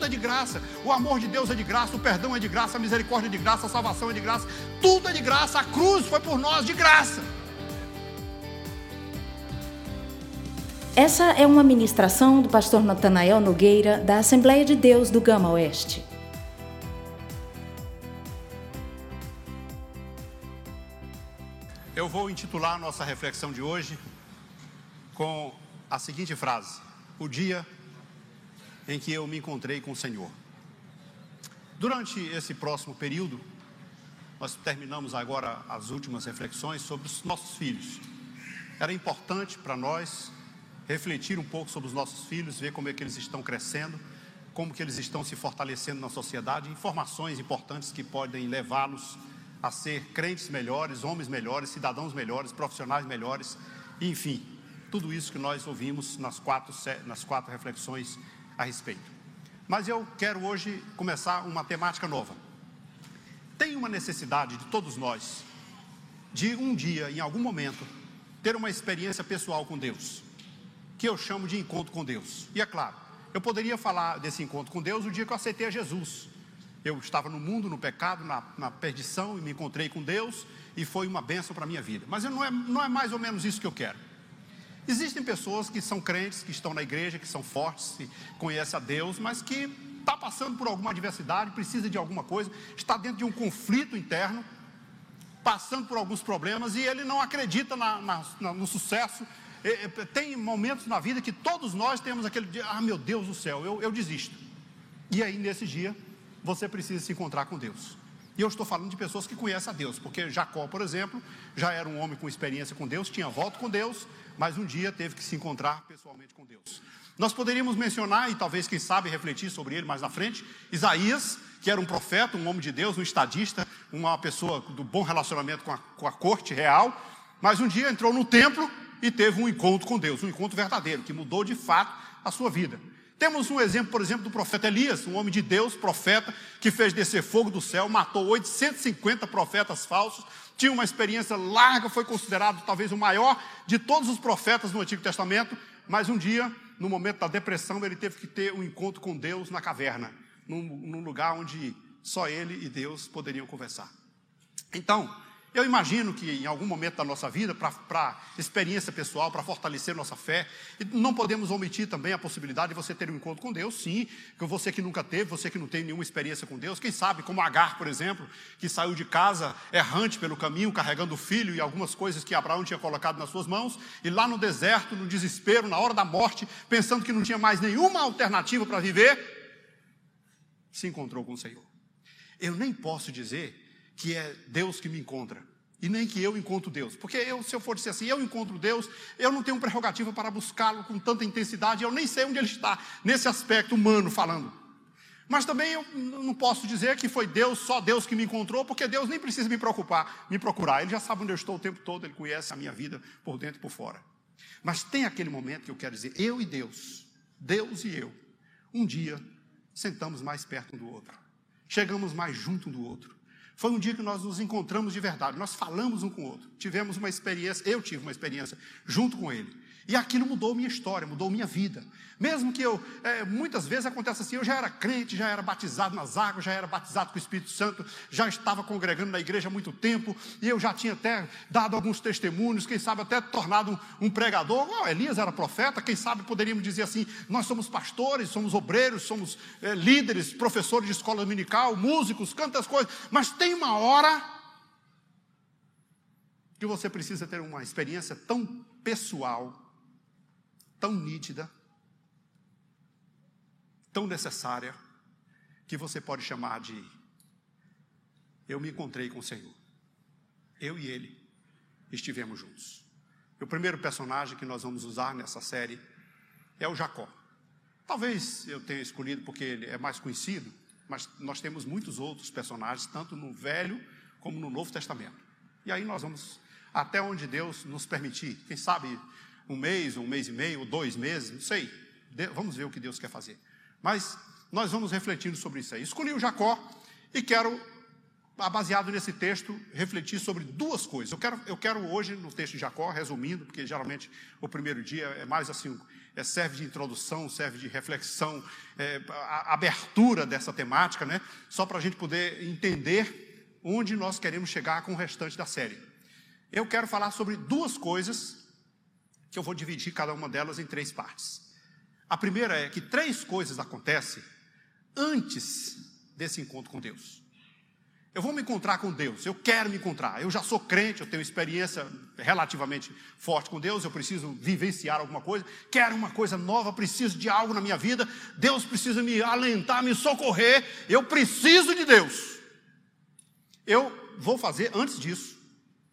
tudo é de graça. O amor de Deus é de graça, o perdão é de graça, a misericórdia é de graça, a salvação é de graça, tudo é de graça. A cruz foi por nós de graça. Essa é uma ministração do pastor Natanael Nogueira, da Assembleia de Deus do Gama Oeste. Eu vou intitular a nossa reflexão de hoje com a seguinte frase: O dia em que eu me encontrei com o Senhor. Durante esse próximo período, nós terminamos agora as últimas reflexões sobre os nossos filhos. Era importante para nós refletir um pouco sobre os nossos filhos, ver como é que eles estão crescendo, como que eles estão se fortalecendo na sociedade, informações importantes que podem levá-los a ser crentes melhores, homens melhores, cidadãos melhores, profissionais melhores, enfim, tudo isso que nós ouvimos nas quatro, nas quatro reflexões a respeito. Mas eu quero hoje começar uma temática nova. Tem uma necessidade de todos nós de um dia, em algum momento, ter uma experiência pessoal com Deus que eu chamo de encontro com Deus. E é claro, eu poderia falar desse encontro com Deus o dia que eu aceitei a Jesus. Eu estava no mundo, no pecado, na, na perdição e me encontrei com Deus e foi uma bênção para a minha vida. Mas não é, não é mais ou menos isso que eu quero. Existem pessoas que são crentes, que estão na igreja, que são fortes, que conhecem a Deus, mas que está passando por alguma adversidade, precisa de alguma coisa, está dentro de um conflito interno, passando por alguns problemas e ele não acredita na, na, no sucesso tem momentos na vida que todos nós temos aquele dia, ah meu Deus do céu, eu, eu desisto. E aí nesse dia, você precisa se encontrar com Deus. E eu estou falando de pessoas que conhecem a Deus, porque Jacó, por exemplo, já era um homem com experiência com Deus, tinha voto com Deus, mas um dia teve que se encontrar pessoalmente com Deus. Nós poderíamos mencionar, e talvez quem sabe refletir sobre ele mais na frente, Isaías, que era um profeta, um homem de Deus, um estadista, uma pessoa do bom relacionamento com a, com a corte real, mas um dia entrou no templo e teve um encontro com Deus, um encontro verdadeiro, que mudou de fato a sua vida. Temos um exemplo, por exemplo, do profeta Elias, um homem de Deus, profeta, que fez descer fogo do céu, matou 850 profetas falsos, tinha uma experiência larga, foi considerado talvez o maior de todos os profetas no Antigo Testamento, mas um dia, no momento da depressão, ele teve que ter um encontro com Deus na caverna, num, num lugar onde só ele e Deus poderiam conversar. Então, eu imagino que em algum momento da nossa vida, para experiência pessoal, para fortalecer nossa fé, não podemos omitir também a possibilidade de você ter um encontro com Deus, sim, que você que nunca teve, você que não tem nenhuma experiência com Deus, quem sabe, como Agar, por exemplo, que saiu de casa errante pelo caminho, carregando o filho e algumas coisas que Abraão tinha colocado nas suas mãos, e lá no deserto, no desespero, na hora da morte, pensando que não tinha mais nenhuma alternativa para viver, se encontrou com o Senhor. Eu nem posso dizer que é Deus que me encontra. E nem que eu encontro Deus. Porque eu, se eu for dizer assim, eu encontro Deus, eu não tenho prerrogativa para buscá-lo com tanta intensidade, eu nem sei onde ele está, nesse aspecto humano falando. Mas também eu não posso dizer que foi Deus, só Deus que me encontrou, porque Deus nem precisa me preocupar, me procurar. Ele já sabe onde eu estou o tempo todo, ele conhece a minha vida por dentro e por fora. Mas tem aquele momento que eu quero dizer, eu e Deus, Deus e eu, um dia sentamos mais perto um do outro, chegamos mais junto um do outro foi um dia que nós nos encontramos de verdade, nós falamos um com o outro, tivemos uma experiência, eu tive uma experiência junto com ele. E aquilo mudou minha história, mudou minha vida. Mesmo que eu, é, muitas vezes acontece assim, eu já era crente, já era batizado nas águas, já era batizado com o Espírito Santo, já estava congregando na igreja há muito tempo, e eu já tinha até dado alguns testemunhos, quem sabe até tornado um, um pregador. Oh, Elias era profeta, quem sabe poderíamos dizer assim: nós somos pastores, somos obreiros, somos é, líderes, professores de escola dominical, músicos, tantas coisas, mas tem uma hora que você precisa ter uma experiência tão pessoal tão nítida, tão necessária, que você pode chamar de eu me encontrei com o Senhor. Eu e ele estivemos juntos. O primeiro personagem que nós vamos usar nessa série é o Jacó. Talvez eu tenha escolhido porque ele é mais conhecido, mas nós temos muitos outros personagens, tanto no Velho como no Novo Testamento. E aí nós vamos até onde Deus nos permitir. Quem sabe um mês, um mês e meio, dois meses, não sei. Vamos ver o que Deus quer fazer. Mas nós vamos refletindo sobre isso aí. Escolhi o Jacó e quero baseado nesse texto, refletir sobre duas coisas. Eu quero, eu quero hoje, no texto de Jacó, resumindo, porque geralmente o primeiro dia é mais assim, é, serve de introdução, serve de reflexão, é, a, abertura dessa temática, né? Só para a gente poder entender onde nós queremos chegar com o restante da série. Eu quero falar sobre duas coisas que eu vou dividir cada uma delas em três partes. A primeira é que três coisas acontecem antes desse encontro com Deus. Eu vou me encontrar com Deus, eu quero me encontrar. Eu já sou crente, eu tenho experiência relativamente forte com Deus, eu preciso vivenciar alguma coisa, quero uma coisa nova, preciso de algo na minha vida. Deus precisa me alentar, me socorrer. Eu preciso de Deus. Eu vou fazer antes disso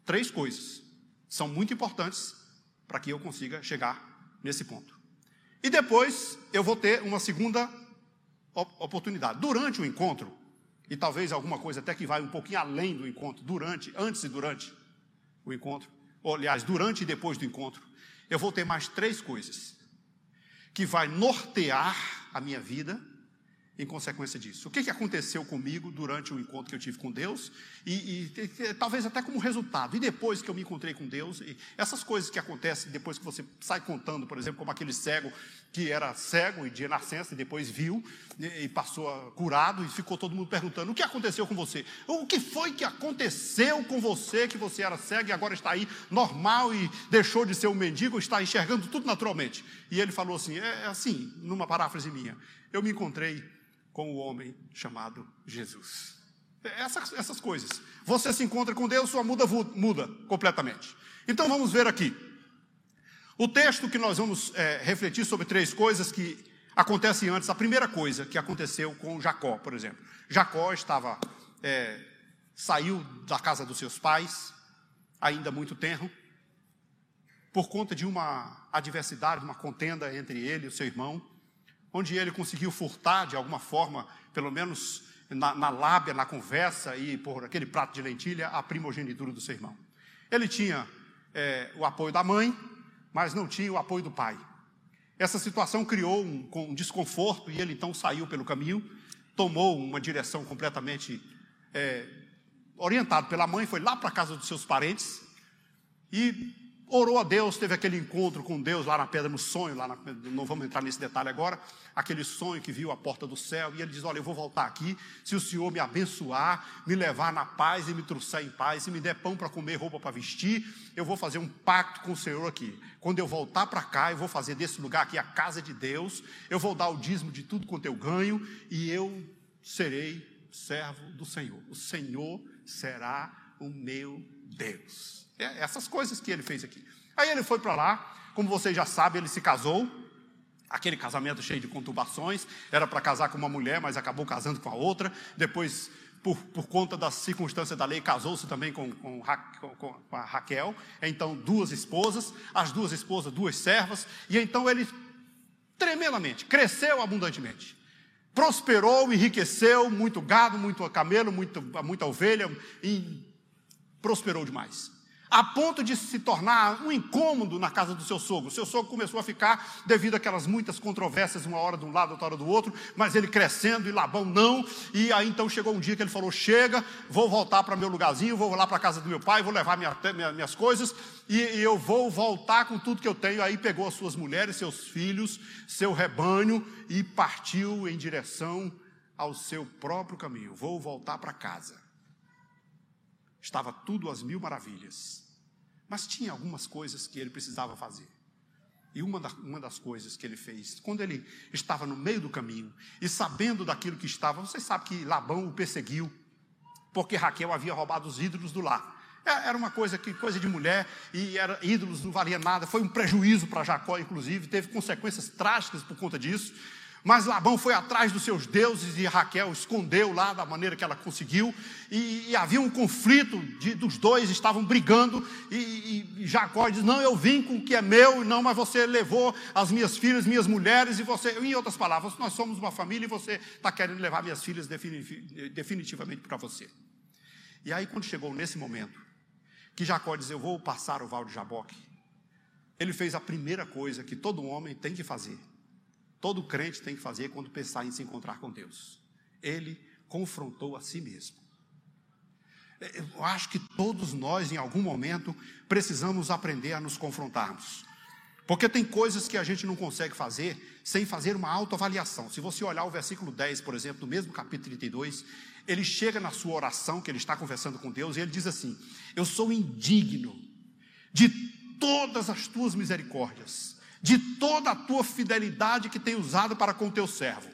três coisas. São muito importantes para que eu consiga chegar nesse ponto. E depois eu vou ter uma segunda oportunidade. Durante o encontro, e talvez alguma coisa até que vai um pouquinho além do encontro, durante, antes e durante o encontro, ou aliás, durante e depois do encontro, eu vou ter mais três coisas que vai nortear a minha vida em consequência disso. O que, que aconteceu comigo durante o encontro que eu tive com Deus e, e, e, talvez até como resultado. E depois que eu me encontrei com Deus, essas coisas que acontecem depois que você sai contando, por exemplo, como aquele cego que era cego e de nascença e depois viu e, passou curado e ficou todo mundo perguntando: o que aconteceu com você? O que foi que aconteceu com você que você era cego e agora está aí normal e deixou de ser um mendigo, está enxergando tudo naturalmente? E ele falou assim: é, é assim, numa paráfrase minha, eu me encontrei com o homem chamado Jesus. Essas, essas coisas. Você se encontra com Deus, sua muda muda completamente. Então vamos ver aqui. O texto que nós vamos é, refletir sobre três coisas que acontecem antes. A primeira coisa que aconteceu com Jacó, por exemplo. Jacó estava é, saiu da casa dos seus pais, ainda muito tenro, por conta de uma adversidade, uma contenda entre ele e o seu irmão onde ele conseguiu furtar de alguma forma, pelo menos na, na lábia, na conversa e por aquele prato de lentilha, a primogenitura do seu irmão. Ele tinha é, o apoio da mãe, mas não tinha o apoio do pai. Essa situação criou um, um desconforto e ele então saiu pelo caminho, tomou uma direção completamente é, orientado pela mãe, foi lá para a casa dos seus parentes e orou a Deus, teve aquele encontro com Deus lá na pedra, no sonho, lá na, não vamos entrar nesse detalhe agora, aquele sonho que viu a porta do céu, e ele diz: Olha, eu vou voltar aqui, se o Senhor me abençoar, me levar na paz e me trouxer em paz, e me der pão para comer, roupa para vestir, eu vou fazer um pacto com o Senhor aqui. Quando eu voltar para cá, eu vou fazer desse lugar aqui a casa de Deus, eu vou dar o dízimo de tudo quanto eu ganho, e eu serei servo do Senhor. O Senhor será o meu Deus. É essas coisas que ele fez aqui. Aí ele foi para lá, como vocês já sabem, ele se casou. Aquele casamento cheio de conturbações, era para casar com uma mulher, mas acabou casando com a outra. Depois, por, por conta das circunstâncias da lei, casou-se também com, com, com, a Raquel. Então, duas esposas, as duas esposas, duas servas. E então ele, tremendamente, cresceu abundantemente prosperou, enriqueceu, muito gado, muito camelo, muito, muita ovelha, e prosperou demais a ponto de se tornar um incômodo na casa do seu sogro. Seu sogro começou a ficar devido àquelas muitas controvérsias, uma hora de um lado, outra hora do outro, mas ele crescendo e Labão não. E aí então chegou um dia que ele falou: Chega, vou voltar para meu lugarzinho, vou lá para a casa do meu pai, vou levar minha, minha, minhas coisas e, e eu vou voltar com tudo que eu tenho. Aí pegou as suas mulheres, seus filhos, seu rebanho e partiu em direção ao seu próprio caminho. Vou voltar para casa. Estava tudo às mil maravilhas. Mas tinha algumas coisas que ele precisava fazer. E uma, da, uma das coisas que ele fez, quando ele estava no meio do caminho e sabendo daquilo que estava, você sabe que Labão o perseguiu, porque Raquel havia roubado os ídolos do lar. É, era uma coisa que coisa de mulher e era, ídolos não valia nada. Foi um prejuízo para Jacó, inclusive, teve consequências trágicas por conta disso. Mas Labão foi atrás dos seus deuses e Raquel escondeu lá da maneira que ela conseguiu. E, e havia um conflito de, dos dois, estavam brigando. E, e, Jacó diz: Não, eu vim com o que é meu, não, mas você levou as minhas filhas, minhas mulheres, e você. Em outras palavras, nós somos uma família e você está querendo levar minhas filhas definitivamente para você. E aí, quando chegou nesse momento, que Jacó diz: Eu vou passar o val de Jaboque, ele fez a primeira coisa que todo homem tem que fazer todo crente tem que fazer quando pensar em se encontrar com Deus. Ele confrontou a si mesmo. Eu acho que todos nós, em algum momento, precisamos aprender a nos confrontarmos. Porque tem coisas que a gente não consegue fazer sem fazer uma autoavaliação. Se você olhar o versículo 10, por exemplo, do mesmo capítulo 32, ele chega na sua oração, que ele está conversando com Deus, e ele diz assim: Eu sou indigno de todas as tuas misericórdias, de toda a tua fidelidade que tem usado para com teu servo,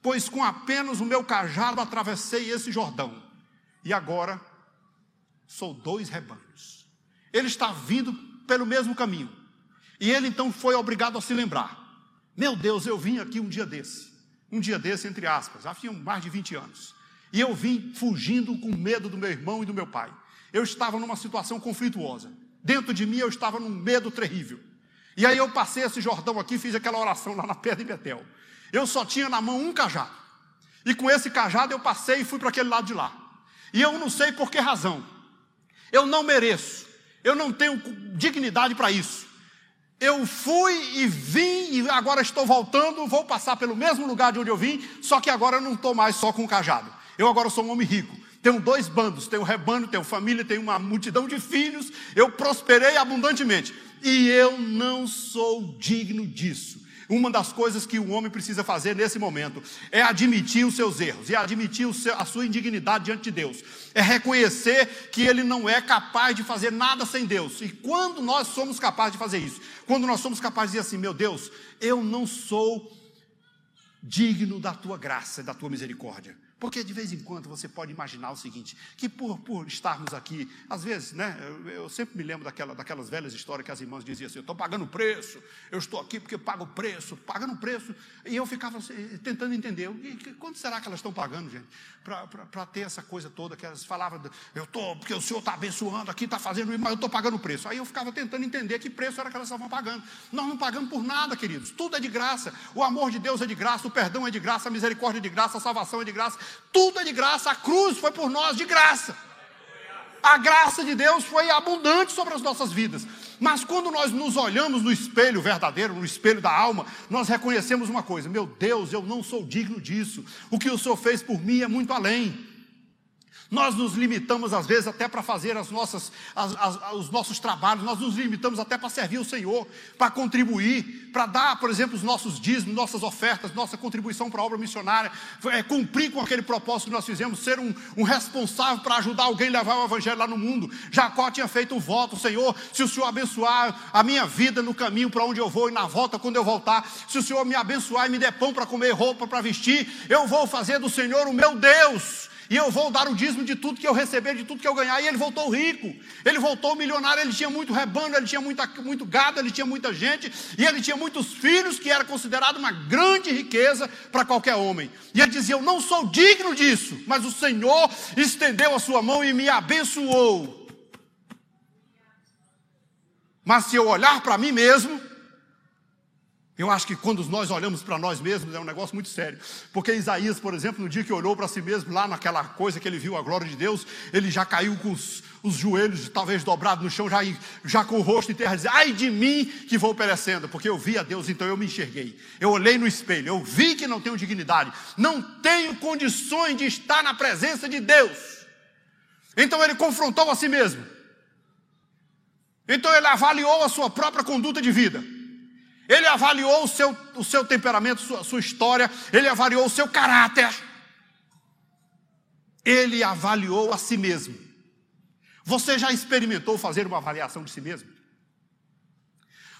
pois com apenas o meu cajado atravessei esse Jordão, e agora sou dois rebanhos. Ele está vindo pelo mesmo caminho, e ele então foi obrigado a se lembrar: Meu Deus, eu vim aqui um dia desse, um dia desse, entre aspas, havia mais de 20 anos, e eu vim fugindo com medo do meu irmão e do meu pai. Eu estava numa situação conflituosa. Dentro de mim eu estava num medo terrível. E aí eu passei esse Jordão aqui, fiz aquela oração lá na pedra de Betel. Eu só tinha na mão um cajado. E com esse cajado eu passei e fui para aquele lado de lá. E eu não sei por que razão. Eu não mereço. Eu não tenho dignidade para isso. Eu fui e vim e agora estou voltando, vou passar pelo mesmo lugar de onde eu vim, só que agora eu não estou mais só com o cajado. Eu agora sou um homem rico. Tenho dois bandos, tenho rebanho, tenho família, tenho uma multidão de filhos. Eu prosperei abundantemente. E eu não sou digno disso. Uma das coisas que o homem precisa fazer nesse momento é admitir os seus erros e admitir seu, a sua indignidade diante de Deus. É reconhecer que ele não é capaz de fazer nada sem Deus. E quando nós somos capazes de fazer isso, quando nós somos capazes de dizer assim: meu Deus, eu não sou digno da tua graça da tua misericórdia. Porque de vez em quando você pode imaginar o seguinte: que por, por estarmos aqui, às vezes, né, eu, eu sempre me lembro daquela, daquelas velhas histórias que as irmãs diziam assim: eu estou pagando preço, eu estou aqui porque pago preço, pagando preço. E eu ficava assim, tentando entender: quanto será que elas estão pagando, gente, para ter essa coisa toda que elas falavam: eu estou, porque o senhor está abençoando aqui, está fazendo mas eu estou pagando preço. Aí eu ficava tentando entender que preço era que elas estavam pagando. Nós não pagamos por nada, queridos, tudo é de graça. O amor de Deus é de graça, o perdão é de graça, a misericórdia é de graça, a salvação é de graça. Tudo é de graça, a cruz foi por nós de graça. A graça de Deus foi abundante sobre as nossas vidas. Mas quando nós nos olhamos no espelho verdadeiro, no espelho da alma, nós reconhecemos uma coisa: meu Deus, eu não sou digno disso. O que o Senhor fez por mim é muito além. Nós nos limitamos, às vezes, até para fazer as nossas, as, as, os nossos trabalhos, nós nos limitamos até para servir o Senhor, para contribuir, para dar, por exemplo, os nossos dízimos, nossas ofertas, nossa contribuição para a obra missionária, é, cumprir com aquele propósito que nós fizemos, ser um, um responsável para ajudar alguém a levar o Evangelho lá no mundo. Jacó tinha feito o voto, Senhor, se o Senhor abençoar a minha vida no caminho para onde eu vou e na volta quando eu voltar, se o Senhor me abençoar e me der pão para comer, roupa para vestir, eu vou fazer do Senhor o meu Deus e eu vou dar o dízimo de tudo que eu receber, de tudo que eu ganhar. E ele voltou rico, ele voltou milionário, ele tinha muito rebanho, ele tinha muita, muito gado, ele tinha muita gente, e ele tinha muitos filhos, que era considerado uma grande riqueza para qualquer homem. E ele dizia: Eu não sou digno disso, mas o Senhor estendeu a sua mão e me abençoou. Mas se eu olhar para mim mesmo, eu acho que quando nós olhamos para nós mesmos é um negócio muito sério. Porque Isaías, por exemplo, no dia que olhou para si mesmo, lá naquela coisa que ele viu a glória de Deus, ele já caiu com os, os joelhos talvez dobrados no chão, já, já com o rosto em terra, dizendo: Ai de mim que vou perecendo, porque eu vi a Deus, então eu me enxerguei. Eu olhei no espelho, eu vi que não tenho dignidade, não tenho condições de estar na presença de Deus. Então ele confrontou a si mesmo. Então ele avaliou a sua própria conduta de vida. Ele avaliou o seu, o seu temperamento, sua, sua história, ele avaliou o seu caráter. Ele avaliou a si mesmo. Você já experimentou fazer uma avaliação de si mesmo?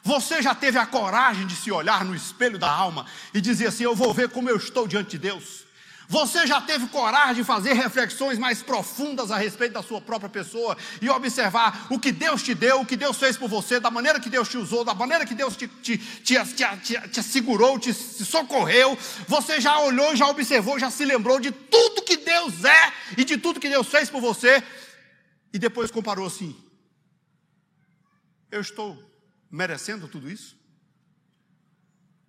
Você já teve a coragem de se olhar no espelho da alma e dizer assim: Eu vou ver como eu estou diante de Deus? Você já teve coragem de fazer reflexões mais profundas a respeito da sua própria pessoa e observar o que Deus te deu, o que Deus fez por você, da maneira que Deus te usou, da maneira que Deus te, te, te, te, te segurou, te, socorreu? Você já olhou, já observou, já se lembrou de tudo que Deus é e de tudo que Deus fez por você e depois comparou assim: Eu estou merecendo tudo isso?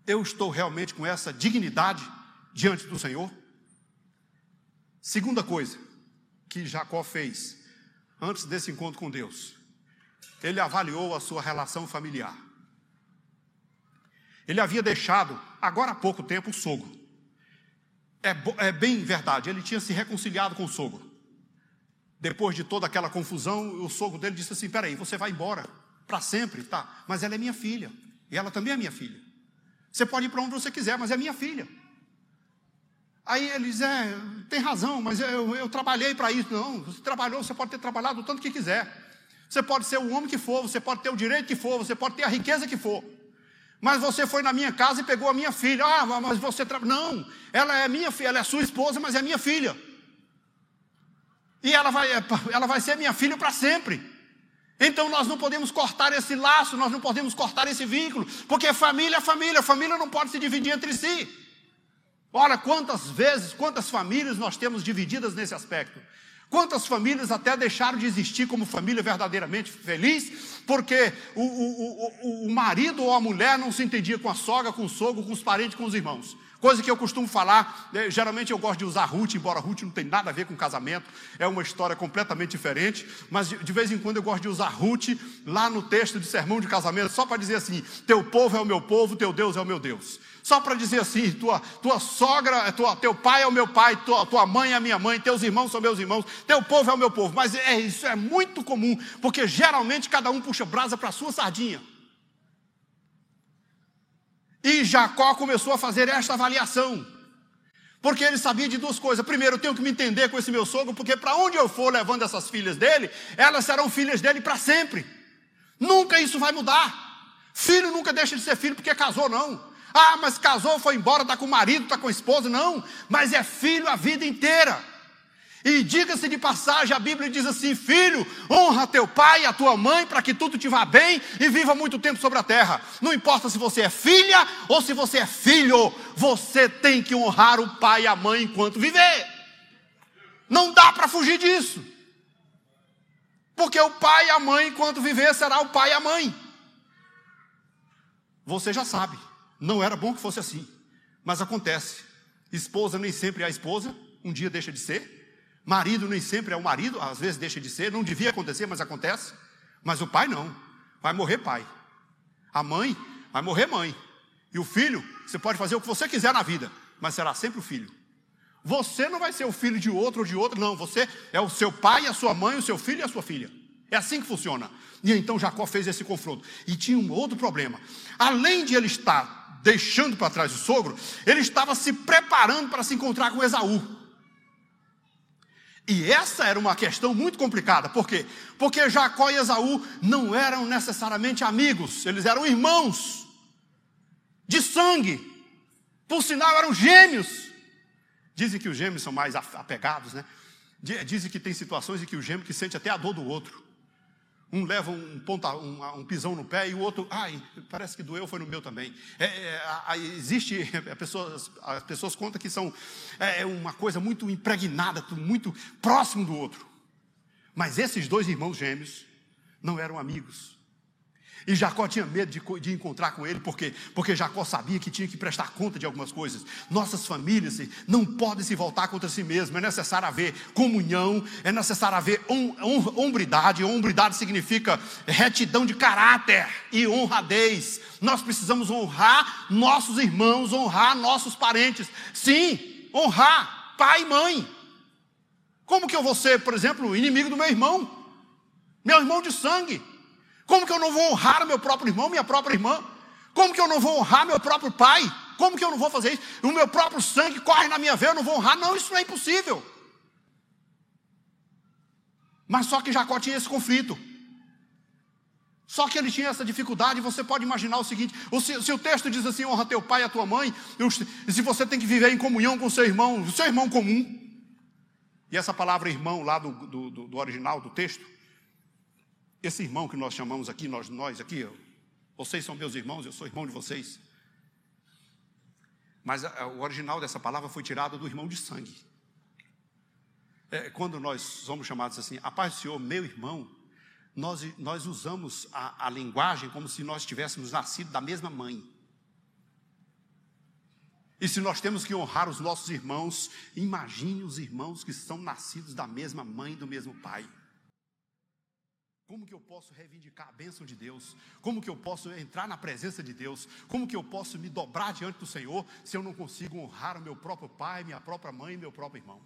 Eu estou realmente com essa dignidade diante do Senhor? Segunda coisa que Jacó fez antes desse encontro com Deus, ele avaliou a sua relação familiar. Ele havia deixado, agora há pouco tempo, o sogro. É, é, bem verdade, ele tinha se reconciliado com o sogro. Depois de toda aquela confusão, o sogro dele disse assim: Peraí, você vai embora para sempre, tá? Mas ela é minha filha, e ela também é minha filha. Você pode ir para onde você quiser, mas é minha filha. Aí ele diz: É, tem razão, mas eu, eu trabalhei para isso. Não, você trabalhou, você pode ter trabalhado o tanto que quiser. Você pode ser o homem que for, você pode ter o direito que for, você pode ter a riqueza que for. Mas você foi na minha casa e pegou a minha filha. Ah, mas você. Tra... Não, ela é minha filha, ela é sua esposa, mas é minha filha. E ela vai, ela vai ser minha filha para sempre. Então nós não podemos cortar esse laço, nós não podemos cortar esse vínculo, porque família é família, família não pode se dividir entre si. Ora, quantas vezes, quantas famílias nós temos divididas nesse aspecto? Quantas famílias até deixaram de existir como família verdadeiramente feliz, porque o, o, o, o marido ou a mulher não se entendia com a sogra, com o sogro, com os parentes, com os irmãos. Coisa que eu costumo falar, né, geralmente eu gosto de usar Ruth, embora Ruth não tem nada a ver com casamento, é uma história completamente diferente, mas de, de vez em quando eu gosto de usar Ruth lá no texto de sermão de casamento, só para dizer assim: teu povo é o meu povo, teu Deus é o meu Deus. Só para dizer assim, tua, tua sogra, tua, teu pai é o meu pai, tua, tua mãe é a minha mãe, teus irmãos são meus irmãos, teu povo é o meu povo. Mas é, isso é muito comum, porque geralmente cada um puxa brasa para a sua sardinha. E Jacó começou a fazer esta avaliação. Porque ele sabia de duas coisas. Primeiro, eu tenho que me entender com esse meu sogro, porque para onde eu for levando essas filhas dele, elas serão filhas dele para sempre. Nunca isso vai mudar. Filho nunca deixa de ser filho porque casou, não. Ah, mas casou, foi embora, está com o marido, está com a esposa. Não, mas é filho a vida inteira. E diga-se de passagem, a Bíblia diz assim: Filho, honra teu pai e a tua mãe para que tudo te vá bem e viva muito tempo sobre a terra. Não importa se você é filha ou se você é filho, você tem que honrar o pai e a mãe enquanto viver. Não dá para fugir disso. Porque o pai e a mãe, enquanto viver, será o pai e a mãe. Você já sabe. Não era bom que fosse assim, mas acontece. Esposa nem sempre é a esposa, um dia deixa de ser. Marido nem sempre é o marido, às vezes deixa de ser. Não devia acontecer, mas acontece. Mas o pai não. Vai morrer pai. A mãe vai morrer mãe. E o filho, você pode fazer o que você quiser na vida, mas será sempre o filho. Você não vai ser o filho de outro ou de outro, não. Você é o seu pai, a sua mãe, o seu filho e a sua filha. É assim que funciona. E então Jacó fez esse confronto. E tinha um outro problema. Além de ele estar deixando para trás o sogro, ele estava se preparando para se encontrar com Esaú. E essa era uma questão muito complicada, por quê? Porque Jacó e Esaú não eram necessariamente amigos, eles eram irmãos de sangue, por sinal eram gêmeos. Dizem que os gêmeos são mais apegados, né? Dizem que tem situações em que o gêmeo que sente até a dor do outro. Um leva um, ponta, um, um, pisão no pé e o outro, ai, parece que doeu, foi no meu também. É, é, existe, a pessoas, as pessoas contam que são é, é, uma coisa muito impregnada, muito próximo do outro. Mas esses dois irmãos gêmeos não eram amigos. E Jacó tinha medo de, de, encontrar com ele, por quê? Porque Jacó sabia que tinha que prestar conta de algumas coisas. Nossas famílias não podem se voltar contra si mesmas. É necessário haver comunhão, é necessário haver hombridade. Hombridade significa retidão de caráter e honradez. Nós precisamos honrar nossos irmãos, honrar nossos parentes. Sim, honrar pai e mãe. Como que eu vou ser, por exemplo, inimigo do meu irmão? Meu irmão de sangue. Como que eu não vou honrar meu próprio irmão, minha própria irmã? Como que eu não vou honrar meu próprio pai? Como que eu não vou fazer isso? O meu próprio sangue corre na minha veia, eu não vou honrar? Não, isso não é impossível. Mas só que Jacó tinha esse conflito. Só que ele tinha essa dificuldade, você pode imaginar o seguinte: se, se, o texto diz assim, honra teu pai e a tua mãe, e se você tem que viver em comunhão com o seu irmão, o seu irmão comum, e essa palavra irmão lá do, do, do original do texto, esse irmão que nós chamamos aqui, nós, nós aqui, vocês são meus irmãos, eu sou irmão de vocês. Mas a, o original dessa palavra foi tirado do irmão de sangue. É, quando nós somos chamados assim, a paz do Senhor, meu irmão, nós, nós usamos a, a linguagem como se nós tivéssemos nascido da mesma mãe. E se nós temos que honrar os nossos irmãos, imagine os irmãos que são nascidos da mesma mãe, do mesmo pai. Como que eu posso reivindicar a bênção de Deus? Como que eu posso entrar na presença de Deus? Como que eu posso me dobrar diante do Senhor se eu não consigo honrar o meu próprio pai, minha própria mãe, meu próprio irmão?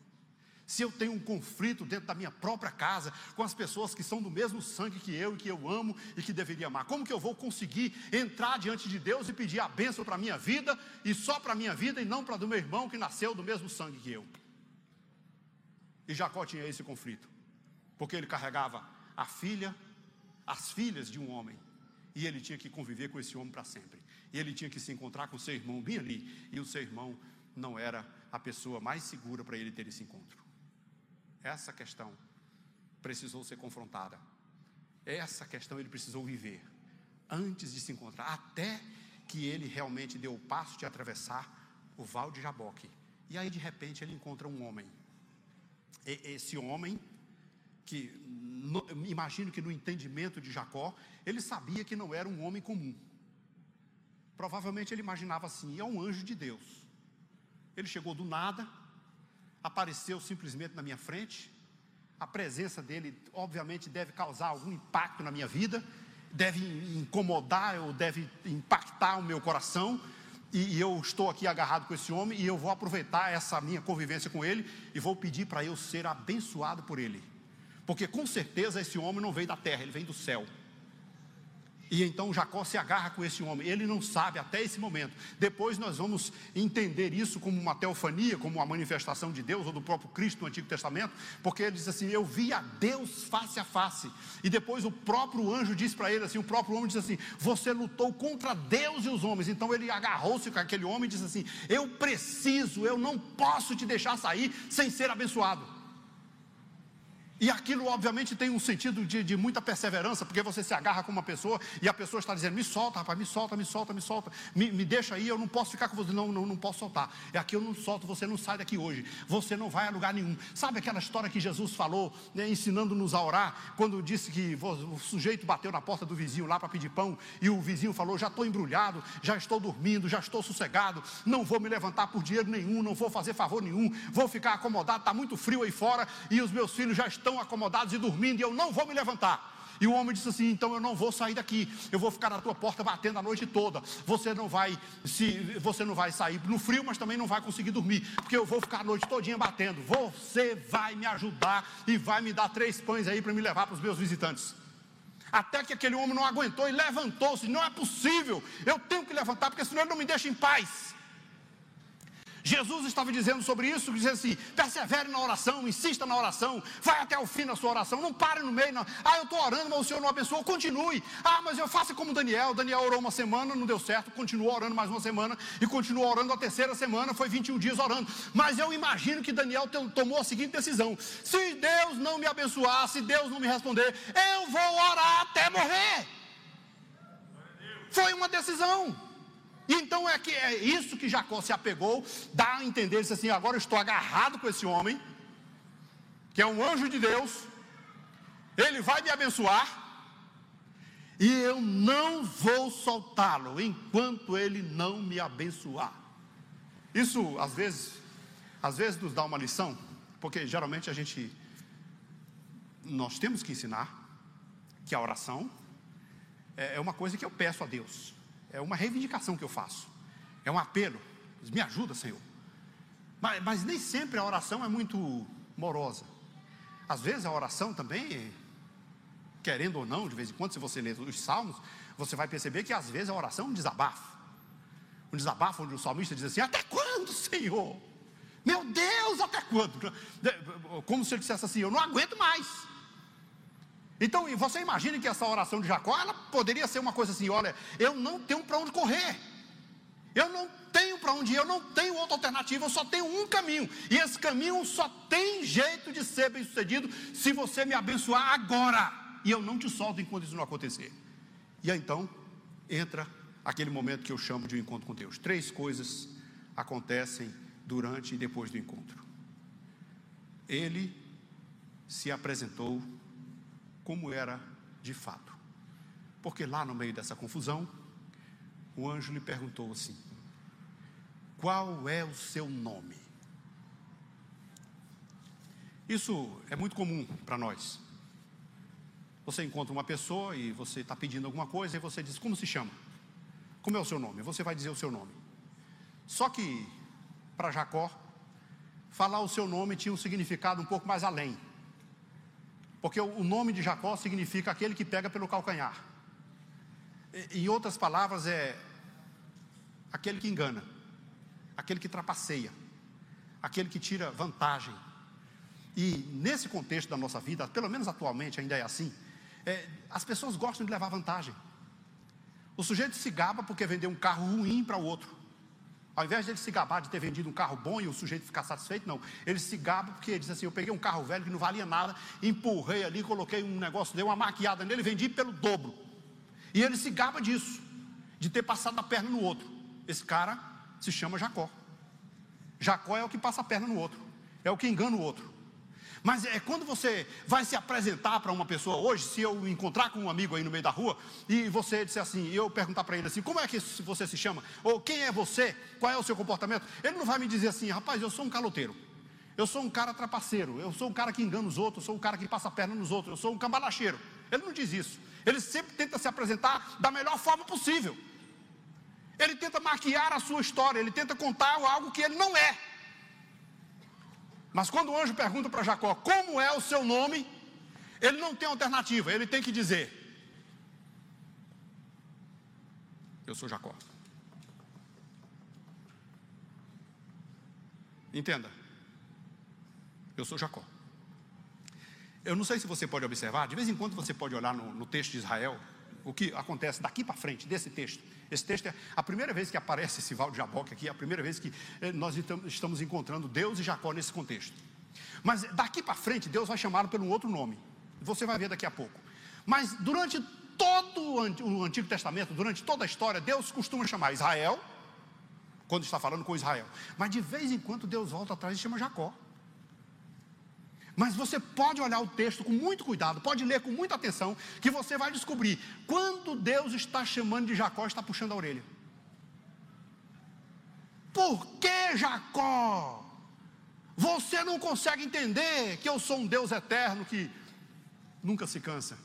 se eu tenho um conflito dentro da minha própria casa, com as pessoas que são do mesmo sangue que eu e que eu amo e que deveria amar, como que eu vou conseguir entrar diante de Deus e pedir a bênção para a minha vida e só para a minha vida e não para do meu irmão que nasceu do mesmo sangue que eu? E Jacó tinha esse conflito, porque ele carregava a filha, as filhas de um homem, e ele tinha que conviver com esse homem para sempre. E ele tinha que se encontrar com seu irmão bem ali, e o seu irmão não era a pessoa mais segura para ele ter esse encontro. Essa questão precisou ser confrontada. Essa questão ele precisou viver antes de se encontrar, até que ele realmente deu o passo de atravessar o val de Jaboque. E aí de repente ele encontra um homem. E, esse homem que no, imagino que no entendimento de Jacó, ele sabia que não era um homem comum. Provavelmente ele imaginava assim, é um anjo de Deus. Ele chegou do nada, apareceu simplesmente na minha frente. A presença dele, obviamente, deve causar algum impacto na minha vida, deve incomodar ou deve impactar o meu coração. E, e eu estou aqui agarrado com esse homem e eu vou aproveitar essa minha convivência com ele e vou pedir para eu ser abençoado por ele. Porque com certeza esse homem não veio da terra, ele vem do céu. E então Jacó se agarra com esse homem. Ele não sabe até esse momento. Depois nós vamos entender isso como uma teofania, como uma manifestação de Deus ou do próprio Cristo no Antigo Testamento, porque ele diz assim: Eu vi a Deus face a face. E depois o próprio anjo diz para ele assim: O próprio homem diz assim: Você lutou contra Deus e os homens. Então ele agarrou-se com aquele homem e disse assim: Eu preciso, eu não posso te deixar sair sem ser abençoado. E aquilo, obviamente, tem um sentido de, de, muita perseverança, porque você se agarra com uma pessoa e a pessoa está dizendo: me solta, rapaz, me solta, me solta, me solta, me, me deixa aí, eu não posso ficar com você. Não, não, não posso soltar. É aqui eu não solto, você não sai daqui hoje, você não vai a lugar nenhum. Sabe aquela história que Jesus falou, né, ensinando-nos a orar, quando disse que o sujeito bateu na porta do vizinho lá para pedir pão, e o vizinho falou: já estou embrulhado, já estou dormindo, já estou sossegado, não vou me levantar por dinheiro nenhum, não vou fazer favor nenhum, vou ficar acomodado, está muito frio aí fora, e os meus filhos já estão estão acomodados e dormindo, e eu não vou me levantar. E o homem disse assim: então eu não vou sair daqui, eu vou ficar na tua porta batendo a noite toda. Você não vai se você não vai sair no frio, mas também não vai conseguir dormir, porque eu vou ficar a noite todinha batendo. Você vai me ajudar e vai me dar três pães aí para me levar para os meus visitantes. Até que aquele homem não aguentou e levantou-se. Não é possível, eu tenho que levantar, porque senão ele não me deixa em paz. Jesus estava dizendo sobre isso, dizendo assim: persevere na oração, insista na oração, vai até o fim da sua oração, não pare no meio, não. Ah, eu estou orando, mas o Senhor não abençoou, continue. Ah, mas eu faço como Daniel. Daniel orou uma semana, não deu certo, continuou orando mais uma semana e continuou orando a terceira semana, foi 21 dias orando. Mas eu imagino que Daniel tomou a seguinte decisão: se Deus não me abençoar, se Deus não me responder, eu vou orar até morrer. Foi uma decisão. Então é que é isso que Jacó se apegou, dá a entender, disse assim: agora eu estou agarrado com esse homem, que é um anjo de Deus, ele vai me abençoar, e eu não vou soltá-lo enquanto ele não me abençoar. Isso às vezes, às vezes nos dá uma lição, porque geralmente a gente nós temos que ensinar que a oração é, é uma coisa que eu peço a Deus é uma reivindicação que eu faço, é um apelo. Me ajuda, Senhor. Mas, mas nem sempre a oração é muito morosa. Às vezes a oração também, querendo ou não, de vez em quando, se você ler os salmos, você vai perceber que às vezes a oração é um desabafo. Um desabafo onde o salmista diz assim: Até quando, Senhor? Meu Deus, até quando? Como se ele dissesse assim: Eu não aguento mais. Então, você imagina que essa oração de Jacó, ela poderia ser uma coisa assim: olha, eu não tenho para onde correr, eu não tenho para onde ir, eu não tenho outra alternativa, eu só tenho um caminho, e esse caminho só tem jeito de ser bem sucedido se você me abençoar agora, e eu não te solto enquanto isso não acontecer. E aí então entra aquele momento que eu chamo de um encontro com Deus. Três coisas acontecem durante e depois do encontro. Ele se apresentou como era de fato. Porque lá no meio dessa confusão, o anjo lhe perguntou assim: Qual é o seu nome? Isso é muito comum para nós. Você encontra uma pessoa e você está pedindo alguma coisa e você diz: Como se chama? Como é o seu nome? Você vai dizer o seu nome. Só que para Jacó falar o seu nome tinha um significado um pouco mais além. Porque o nome de Jacó significa aquele que pega pelo calcanhar. Em outras palavras, é aquele que engana, aquele que trapaceia, aquele que tira vantagem. E nesse contexto da nossa vida, pelo menos atualmente ainda é assim, é, as pessoas gostam de levar vantagem. O sujeito se gaba porque vendeu um carro ruim para o outro. Ao invés de ele se gabar de ter vendido um carro bom e o sujeito ficar satisfeito, não. Ele se gaba porque ele diz assim: Eu peguei um carro velho que não valia nada, empurrei ali, coloquei um negócio, dei uma maquiada nele, vendi pelo dobro. E ele se gaba disso, de ter passado a perna no outro. Esse cara se chama Jacó. Jacó é o que passa a perna no outro, é o que engana o outro. Mas é quando você vai se apresentar para uma pessoa hoje, se eu encontrar com um amigo aí no meio da rua e você disser assim, eu perguntar para ele assim, como é que você se chama? Ou quem é você? Qual é o seu comportamento? Ele não vai me dizer assim, rapaz, eu sou um caloteiro. Eu sou um cara trapaceiro, eu sou um cara que engana os outros, eu sou um cara que passa a perna nos outros, eu sou um cambalacheiro. Ele não diz isso. Ele sempre tenta se apresentar da melhor forma possível. Ele tenta maquiar a sua história, ele tenta contar algo que ele não é. Mas quando o anjo pergunta para Jacó como é o seu nome, ele não tem alternativa, ele tem que dizer: Eu sou Jacó. Entenda, eu sou Jacó. Eu não sei se você pode observar, de vez em quando você pode olhar no, no texto de Israel, o que acontece daqui para frente, desse texto. Esse texto é a primeira vez que aparece esse Val de Jaboque aqui, é a primeira vez que eh, nós estamos encontrando Deus e Jacó nesse contexto. Mas daqui para frente, Deus vai chamá-lo pelo outro nome. Você vai ver daqui a pouco. Mas durante todo o Antigo Testamento, durante toda a história, Deus costuma chamar Israel, quando está falando com Israel. Mas de vez em quando Deus volta atrás e chama Jacó. Mas você pode olhar o texto com muito cuidado, pode ler com muita atenção, que você vai descobrir quando Deus está chamando de Jacó, está puxando a orelha. Por que Jacó? Você não consegue entender que eu sou um Deus eterno que nunca se cansa.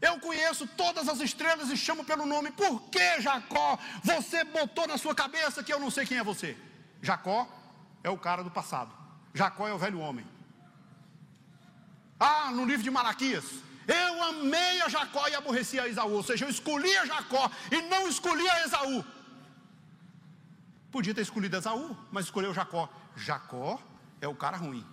Eu conheço todas as estrelas e chamo pelo nome. Por que Jacó? Você botou na sua cabeça que eu não sei quem é você. Jacó é o cara do passado. Jacó é o velho homem. Ah, no livro de Malaquias, eu amei a Jacó e aborreci a Esaú. Ou seja, eu escolhi a Jacó e não escolhi a Esaú. Podia ter escolhido Esaú, mas escolheu Jacó. Jacó é o cara ruim.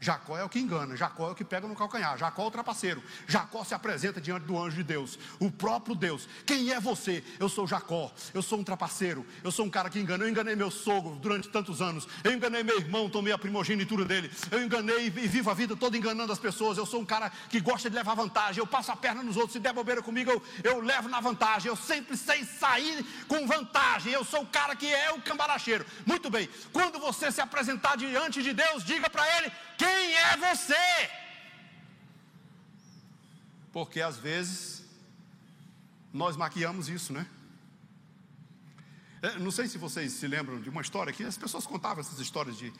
Jacó é o que engana, Jacó é o que pega no calcanhar, Jacó é o trapaceiro. Jacó se apresenta diante do anjo de Deus, o próprio Deus. Quem é você? Eu sou Jacó, eu sou um trapaceiro, eu sou um cara que engana. Eu enganei meu sogro durante tantos anos, eu enganei meu irmão, tomei a primogenitura dele, eu enganei e vivo a vida toda enganando as pessoas. Eu sou um cara que gosta de levar vantagem, eu passo a perna nos outros, se der bobeira comigo, eu, eu levo na vantagem, eu sempre sei sair com vantagem. Eu sou o cara que é o cambaracheiro. Muito bem, quando você se apresentar diante de Deus, diga para ele quem é você? Porque às vezes nós maquiamos isso, né? É, não sei se vocês se lembram de uma história que as pessoas contavam essas histórias de,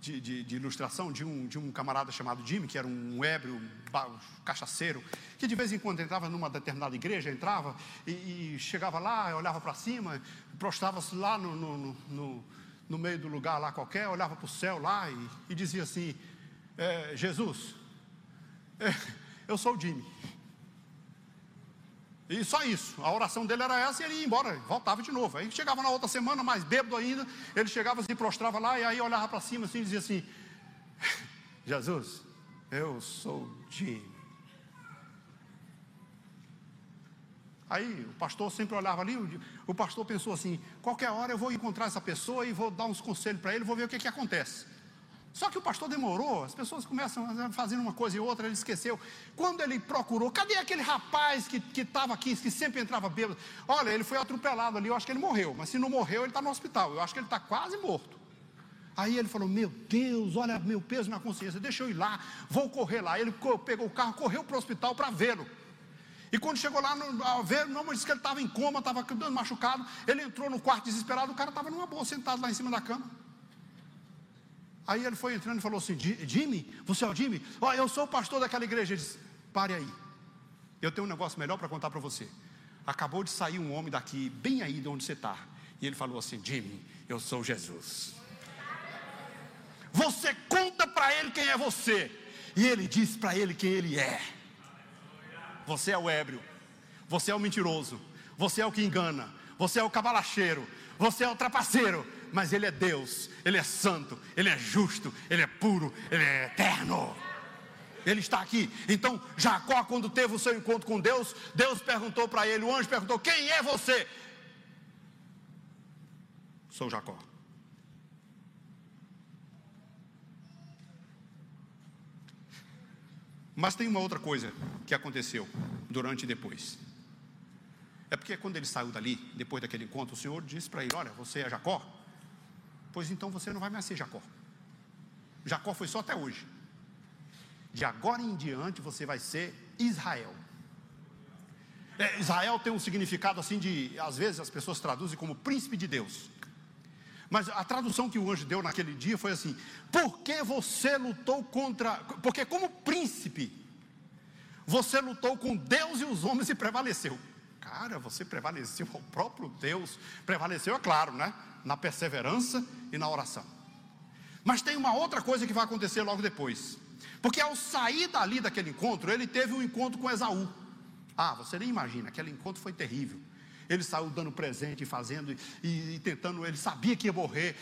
de, de, de, ilustração de um, de um camarada chamado Jimmy, que era um ébrio, um cachaceiro, que de vez em quando entrava numa determinada igreja, entrava e, e chegava lá, olhava para cima, prostrava-se lá no, no, no, no, meio do lugar lá qualquer, olhava para o céu lá e, e dizia assim: é, Jesus, é, eu sou o Jimmy. E só isso, a oração dele era essa e ele ia embora, voltava de novo. Aí chegava na outra semana, mais bêbado ainda, ele chegava, se prostrava lá e aí olhava para cima assim e dizia assim: Jesus, eu sou Jimmy. Aí o pastor sempre olhava ali, o, pastor pensou assim: qualquer hora eu vou encontrar essa pessoa e vou dar uns conselhos para ele, vou ver o que, que acontece. Só que o pastor demorou, as pessoas começam a fazer uma coisa e outra, ele esqueceu. Quando ele procurou, cadê aquele rapaz que estava aqui, que sempre entrava bêbado? Olha, ele foi atropelado ali, eu acho que ele morreu, mas se não morreu, ele está no hospital, eu acho que ele está quase morto. Aí ele falou: Meu Deus, olha meu peso na consciência, deixa eu ir lá, vou correr lá. Ele pegou o carro, correu para o hospital para vê-lo. E quando chegou lá, ao ver, não, mas disse que ele estava em coma, estava machucado. Ele entrou no quarto desesperado, o cara estava numa boa, sentado lá em cima da cama. Aí ele foi entrando e falou assim: Jimmy, você é o Jimmy? Ó, oh, eu sou o pastor daquela igreja. Ele disse: Pare aí, eu tenho um negócio melhor para contar para você. Acabou de sair um homem daqui, bem aí de onde você está. E ele falou assim: Jimmy, eu sou Jesus. Você conta para ele quem é você, e ele diz para ele quem ele é. Você é o ébrio, você é o mentiroso, você é o que engana, você é o cabalacheiro, você é o trapaceiro, mas ele é Deus, ele é santo, ele é justo, ele é puro, ele é eterno. Ele está aqui. Então, Jacó, quando teve o seu encontro com Deus, Deus perguntou para ele, o anjo perguntou: Quem é você? Sou Jacó. Mas tem uma outra coisa que aconteceu durante e depois. É porque quando ele saiu dali, depois daquele encontro, o Senhor disse para ele: Olha, você é Jacó? Pois então você não vai mais ser Jacó. Jacó foi só até hoje. De agora em diante você vai ser Israel. É, Israel tem um significado assim de, às vezes as pessoas traduzem como príncipe de Deus. Mas a tradução que o anjo deu naquele dia foi assim: porque você lutou contra. Porque, como príncipe, você lutou com Deus e os homens e prevaleceu. Cara, você prevaleceu ao próprio Deus. Prevaleceu, é claro, né? Na perseverança e na oração. Mas tem uma outra coisa que vai acontecer logo depois. Porque ao sair dali daquele encontro, ele teve um encontro com Esaú. Ah, você nem imagina, aquele encontro foi terrível. Ele saiu dando presente, fazendo e, e tentando. Ele sabia que ia morrer.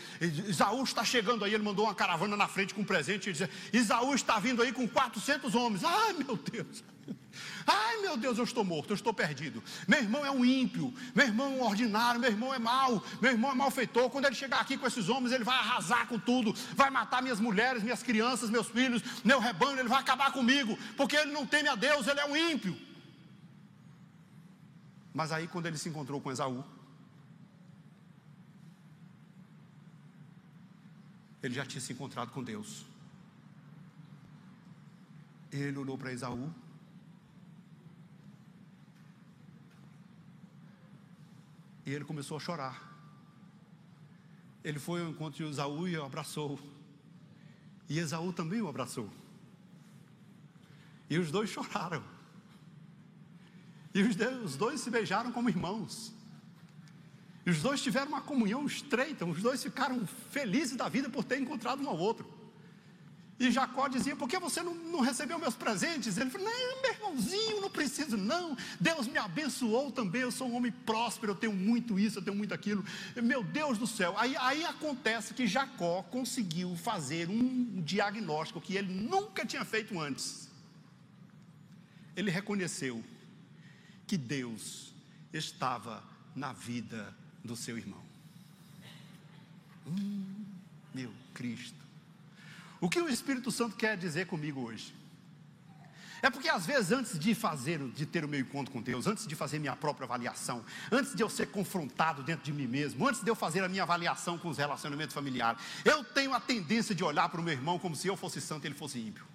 Isaú está chegando aí. Ele mandou uma caravana na frente com um presente. Ele dizia: Isaú está vindo aí com 400 homens. Ai meu Deus! Ai meu Deus, eu estou morto, eu estou perdido. Meu irmão é um ímpio, meu irmão é um ordinário, meu irmão é mau, meu irmão é malfeitor. Quando ele chegar aqui com esses homens, ele vai arrasar com tudo, vai matar minhas mulheres, minhas crianças, meus filhos, meu rebanho, ele vai acabar comigo, porque ele não teme a Deus, ele é um ímpio. Mas aí, quando ele se encontrou com Esaú, ele já tinha se encontrado com Deus. Ele olhou para Esaú. E ele começou a chorar. Ele foi ao encontro de Esaú e o abraçou. E Esaú também o abraçou. E os dois choraram. E os dois se beijaram como irmãos. E os dois tiveram uma comunhão estreita, os dois ficaram felizes da vida por ter encontrado um ao outro. E Jacó dizia: Por que você não, não, recebeu meus presentes? Ele falou: Não, meu irmãozinho, não preciso, não. Deus me abençoou também. Eu sou um homem próspero, eu tenho muito isso, eu tenho muito aquilo. Meu Deus do céu. Aí, aí acontece que Jacó conseguiu fazer um diagnóstico que ele nunca tinha feito antes. Ele reconheceu que Deus estava na vida do seu irmão. Hum, meu Cristo. O que o Espírito Santo quer dizer comigo hoje? É porque às vezes, antes de fazer, de ter o meu encontro com Deus, antes de fazer minha própria avaliação, antes de eu ser confrontado dentro de mim mesmo, antes de eu fazer a minha avaliação com os relacionamentos familiares, eu tenho a tendência de olhar para o meu irmão como se eu fosse santo e ele fosse ímpio.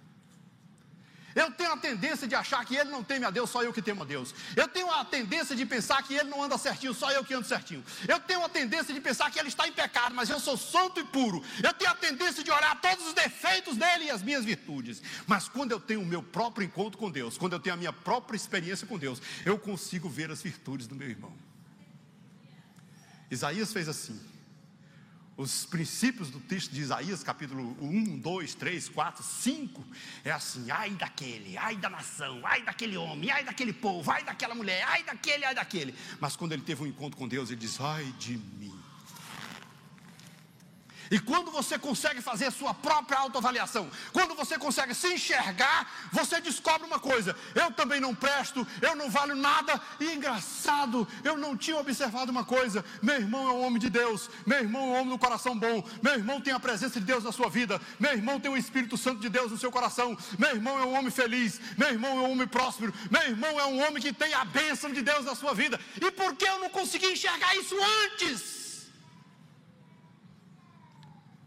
Eu tenho a tendência de achar que ele não teme a Deus, só eu que temo a Deus. Eu tenho a tendência de pensar que ele não anda certinho, só eu que ando certinho. Eu tenho a tendência de pensar que ele está em pecado, mas eu sou santo e puro. Eu tenho a tendência de olhar todos os defeitos dele e as minhas virtudes. Mas quando eu tenho o meu próprio encontro com Deus, quando eu tenho a minha própria experiência com Deus, eu consigo ver as virtudes do meu irmão. Isaías fez assim os princípios do texto de Isaías, capítulo 1, 2, 3, 4, 5, é assim: ai daquele, ai da nação, ai daquele homem, ai daquele povo, ai daquela mulher, ai daquele, ai daquele. Mas quando ele teve um encontro com Deus, ele diz: ai de mim. E quando você consegue fazer a sua própria autoavaliação, quando você consegue se enxergar, você descobre uma coisa: eu também não presto, eu não valho nada. E engraçado, eu não tinha observado uma coisa: meu irmão é um homem de Deus, meu irmão é um homem do coração bom, meu irmão tem a presença de Deus na sua vida, meu irmão tem o Espírito Santo de Deus no seu coração, meu irmão é um homem feliz, meu irmão é um homem próspero, meu irmão é um homem que tem a bênção de Deus na sua vida. E por que eu não consegui enxergar isso antes?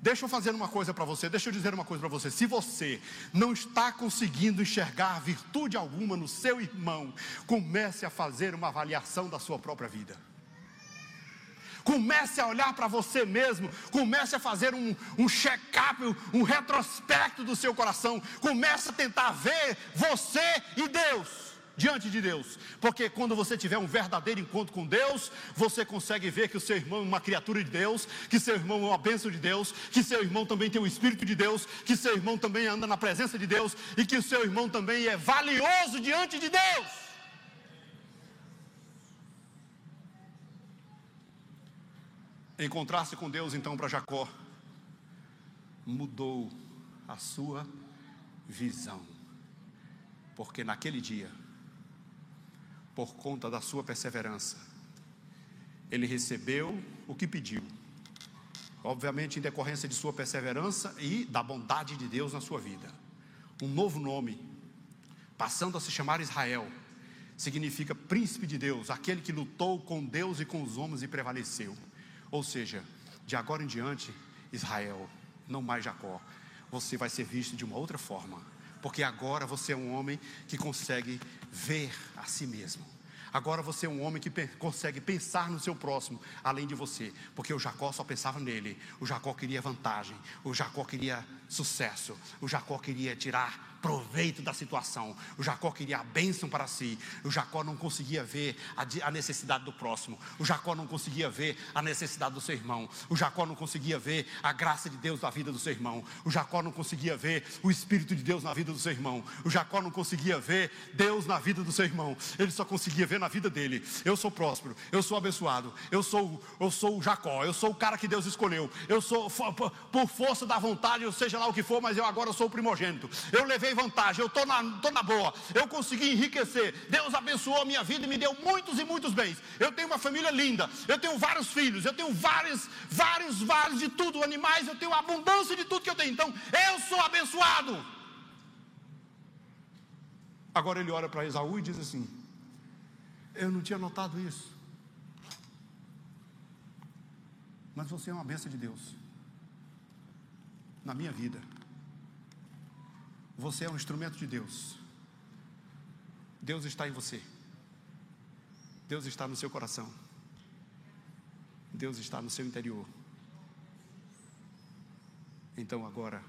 Deixa eu fazer uma coisa para você, deixa eu dizer uma coisa para você. Se você não está conseguindo enxergar virtude alguma no seu irmão, comece a fazer uma avaliação da sua própria vida. Comece a olhar para você mesmo, comece a fazer um, um check-up, um retrospecto do seu coração, comece a tentar ver você e Deus. Diante de Deus, porque quando você tiver um verdadeiro encontro com Deus, você consegue ver que o seu irmão é uma criatura de Deus, que seu irmão é uma bênção de Deus, que seu irmão também tem o Espírito de Deus, que seu irmão também anda na presença de Deus e que o seu irmão também é valioso diante de Deus. Encontrar-se com Deus então para Jacó mudou a sua visão, porque naquele dia por conta da sua perseverança. Ele recebeu o que pediu, obviamente em decorrência de sua perseverança e da bondade de Deus na sua vida. Um novo nome, passando a se chamar Israel, significa príncipe de Deus, aquele que lutou com Deus e com os homens e prevaleceu. Ou seja, de agora em diante, Israel, não mais Jacó, você vai ser visto de uma outra forma porque agora você é um homem que consegue ver a si mesmo. Agora você é um homem que consegue pensar no seu próximo, além de você, porque o Jacó só pensava nele. O Jacó queria vantagem, o Jacó queria sucesso, o Jacó queria tirar proveito da situação. O Jacó queria a bênção para si. O Jacó não conseguia ver a, necessidade do próximo. O Jacó não conseguia ver a necessidade do seu irmão. O Jacó não conseguia ver a graça de Deus na vida do seu irmão. O Jacó não conseguia ver o Espírito de Deus na vida do seu irmão. O Jacó não conseguia ver Deus na vida do seu irmão. Ele só conseguia ver na vida dele. Eu sou próspero, eu sou abençoado, eu sou, eu sou o Jacó, eu sou o cara que Deus escolheu. Eu sou por força da vontade, seja lá o que for, mas eu agora sou o primogênito. Eu levei vantagem, eu estou na, tô na boa, eu consegui enriquecer. Deus abençoou a minha vida e me deu muitos e muitos bens. Eu tenho uma família linda, eu tenho vários filhos, eu tenho vários, vários, vários de tudo, animais, eu tenho abundância de tudo que eu tenho. Então, eu sou abençoado. Agora ele olha para Esaú e diz assim: Eu não tinha notado isso. Mas você é uma bênção de Deus na minha vida. Você é um instrumento de Deus. Deus está em você. Deus está no seu coração. Deus está no seu interior. Então agora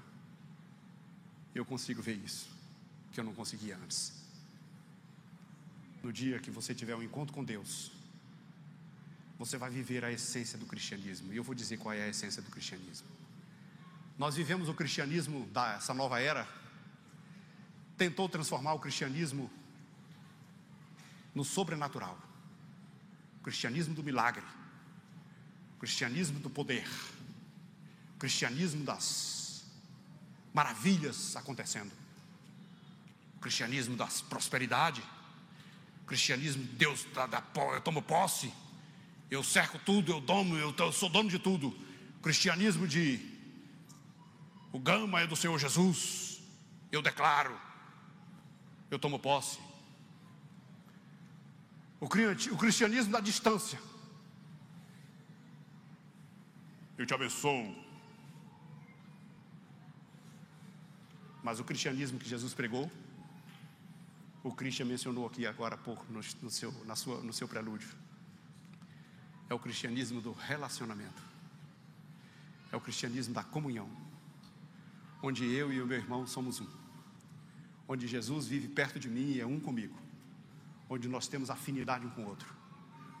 eu consigo ver isso que eu não conseguia antes. No dia que você tiver um encontro com Deus, você vai viver a essência do cristianismo. E eu vou dizer qual é a essência do cristianismo. Nós vivemos o cristianismo dessa nova era tentou transformar o cristianismo no sobrenatural. O cristianismo do milagre. O cristianismo do poder. O cristianismo das maravilhas acontecendo. O cristianismo da prosperidade. O cristianismo de Deus da, da, eu tomo posse. Eu cerco tudo, eu domo, eu, eu sou dono de tudo. O cristianismo de o gama é do Senhor Jesus. Eu declaro eu tomo posse. O cristianismo da distância. Eu te abençoo. Mas o cristianismo que Jesus pregou, o Christian mencionou aqui agora há pouco no, no, seu, na sua, no seu prelúdio. É o cristianismo do relacionamento. É o cristianismo da comunhão. Onde eu e o meu irmão somos um onde Jesus vive perto de mim e é um comigo, onde nós temos afinidade um com o outro,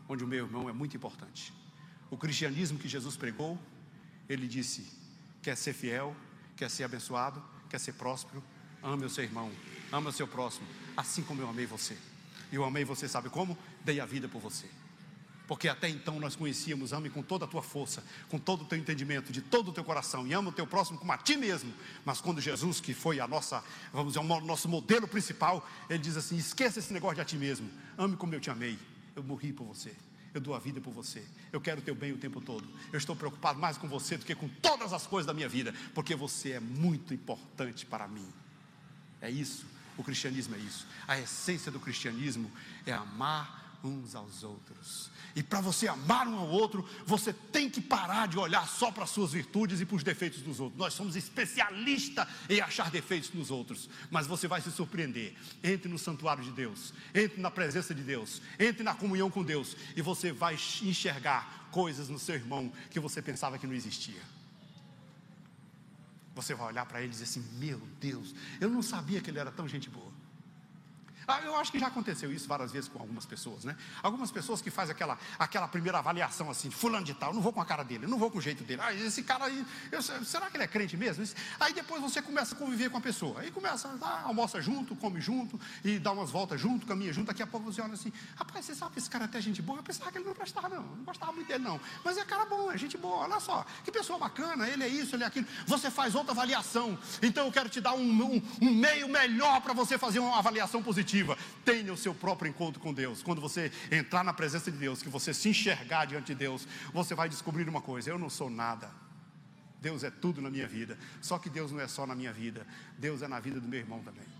onde o meu irmão é muito importante. O cristianismo que Jesus pregou, ele disse: quer ser fiel, quer ser abençoado, quer ser próspero, ame o seu irmão, ame o seu próximo, assim como eu amei você. E eu amei você, sabe como? Dei a vida por você porque até então nós conhecíamos, ame com toda a tua força, com todo o teu entendimento, de todo o teu coração, e ama o teu próximo como a ti mesmo. Mas quando Jesus, que foi a nossa, vamos dizer, o nosso modelo principal, ele diz assim: esqueça esse negócio de a ti mesmo, ame como eu te amei, eu morri por você. Eu dou a vida por você. Eu quero o teu bem o tempo todo. Eu estou preocupado mais com você do que com todas as coisas da minha vida, porque você é muito importante para mim. É isso. O cristianismo é isso. A essência do cristianismo é amar uns aos outros. E para você amar um ao outro, você tem que parar de olhar só para as suas virtudes e para os defeitos dos outros. Nós somos especialistas em achar defeitos nos outros, mas você vai se surpreender. Entre no santuário de Deus, entre na presença de Deus, entre na comunhão com Deus, e você vai enxergar coisas no seu irmão que você pensava que não existia. Você vai olhar para ele e dizer assim: Meu Deus, eu não sabia que ele era tão gente boa. Ah, eu acho que já aconteceu isso várias vezes com algumas pessoas, né? Algumas pessoas que fazem aquela, aquela primeira avaliação assim, fulano de tal, não vou com a cara dele, não vou com o jeito dele. Ah, esse cara aí, eu, será que ele é crente mesmo? Aí depois você começa a conviver com a pessoa. Aí começa, ah, almoça junto, come junto, e dá umas voltas junto, caminha junto. Daqui a pouco você olha assim, rapaz, você sabe que esse cara é até gente boa? Eu pensava que ele não prestava, não. Não gostava muito dele, não. Mas é cara bom, é gente boa, olha só. Que pessoa bacana, ele é isso, ele é aquilo. Você faz outra avaliação. Então eu quero te dar um, um, um meio melhor para você fazer uma avaliação positiva. Tenha o seu próprio encontro com Deus. Quando você entrar na presença de Deus, que você se enxergar diante de Deus, você vai descobrir uma coisa: eu não sou nada. Deus é tudo na minha vida. Só que Deus não é só na minha vida, Deus é na vida do meu irmão também.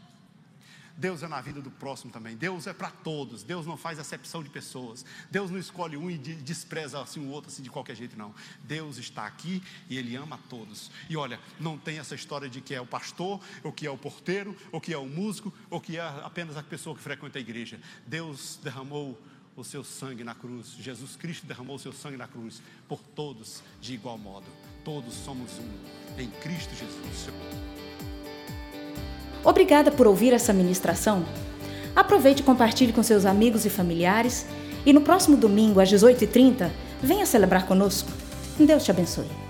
Deus é na vida do próximo também. Deus é para todos. Deus não faz acepção de pessoas. Deus não escolhe um e despreza assim o outro assim de qualquer jeito não. Deus está aqui e ele ama a todos. E olha, não tem essa história de que é o pastor, ou que é o porteiro, ou que é o músico, ou que é apenas a pessoa que frequenta a igreja. Deus derramou o seu sangue na cruz. Jesus Cristo derramou o seu sangue na cruz por todos de igual modo. Todos somos um em Cristo Jesus. Obrigada por ouvir essa ministração. Aproveite e compartilhe com seus amigos e familiares. E no próximo domingo, às 18h30, venha celebrar conosco. Deus te abençoe.